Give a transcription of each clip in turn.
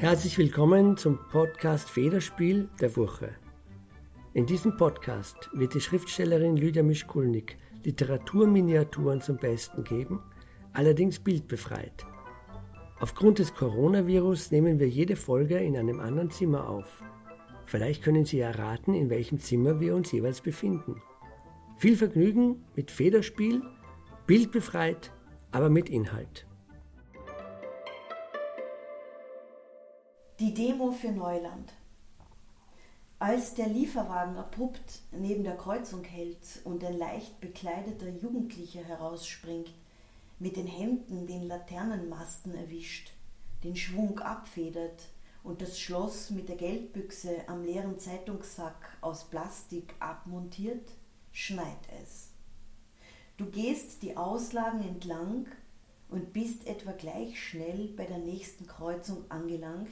Herzlich willkommen zum Podcast Federspiel der Woche. In diesem Podcast wird die Schriftstellerin Lydia Mischkulnik Literaturminiaturen zum Besten geben, allerdings bildbefreit. Aufgrund des Coronavirus nehmen wir jede Folge in einem anderen Zimmer auf. Vielleicht können Sie erraten, in welchem Zimmer wir uns jeweils befinden. Viel Vergnügen mit Federspiel, bildbefreit, aber mit Inhalt. Die Demo für Neuland. Als der Lieferwagen abrupt neben der Kreuzung hält und ein leicht bekleideter Jugendlicher herausspringt, mit den Händen den Laternenmasten erwischt, den Schwung abfedert und das Schloss mit der Geldbüchse am leeren Zeitungssack aus Plastik abmontiert, schneit es. Du gehst die Auslagen entlang und bist etwa gleich schnell bei der nächsten Kreuzung angelangt,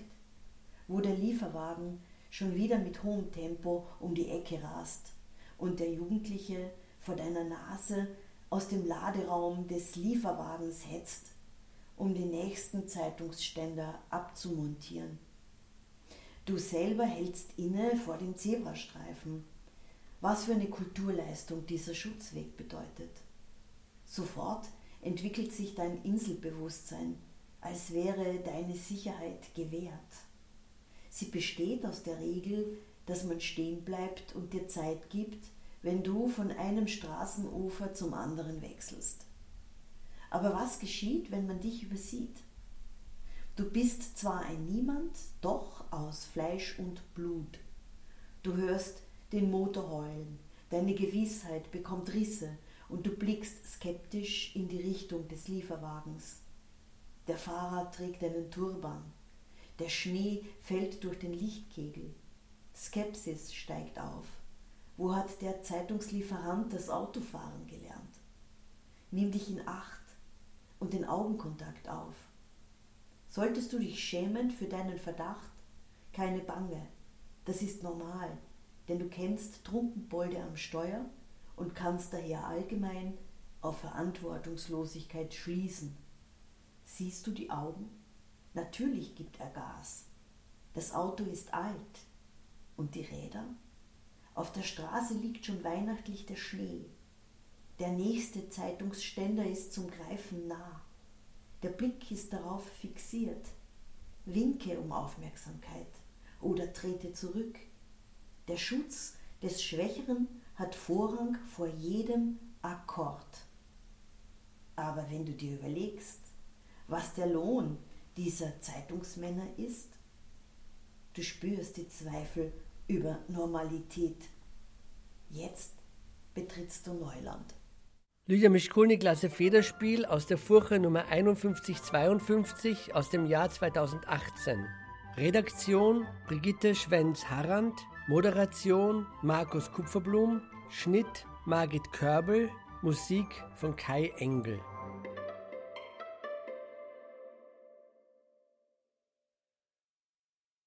wo der Lieferwagen schon wieder mit hohem Tempo um die Ecke rast und der Jugendliche vor deiner Nase aus dem Laderaum des Lieferwagens hetzt, um den nächsten Zeitungsständer abzumontieren. Du selber hältst inne vor dem Zebrastreifen. Was für eine Kulturleistung dieser Schutzweg bedeutet. Sofort entwickelt sich dein Inselbewusstsein, als wäre deine Sicherheit gewährt. Sie besteht aus der Regel, dass man stehen bleibt und dir Zeit gibt, wenn du von einem Straßenufer zum anderen wechselst. Aber was geschieht, wenn man dich übersieht? Du bist zwar ein Niemand, doch aus Fleisch und Blut. Du hörst den Motor heulen, deine Gewissheit bekommt Risse und du blickst skeptisch in die Richtung des Lieferwagens. Der Fahrer trägt einen Turban. Der Schnee fällt durch den Lichtkegel. Skepsis steigt auf. Wo hat der Zeitungslieferant das Autofahren gelernt? Nimm dich in Acht und den Augenkontakt auf. Solltest du dich schämen für deinen Verdacht, keine Bange. Das ist normal, denn du kennst Trunkenbolde am Steuer und kannst daher allgemein auf Verantwortungslosigkeit schließen. Siehst du die Augen? Natürlich gibt er Gas. Das Auto ist alt. Und die Räder? Auf der Straße liegt schon weihnachtlich der Schnee. Der nächste Zeitungsständer ist zum Greifen nah. Der Blick ist darauf fixiert. Winke um Aufmerksamkeit oder trete zurück. Der Schutz des Schwächeren hat Vorrang vor jedem Akkord. Aber wenn du dir überlegst, was der Lohn dieser Zeitungsmänner ist? Du spürst die Zweifel über Normalität. Jetzt betrittst du Neuland. Lydia Mischkulnik lasse Federspiel aus der Furche Nummer 5152 aus dem Jahr 2018. Redaktion Brigitte Schwenz-Harrand, Moderation Markus Kupferblum, Schnitt Margit Körbel, Musik von Kai Engel.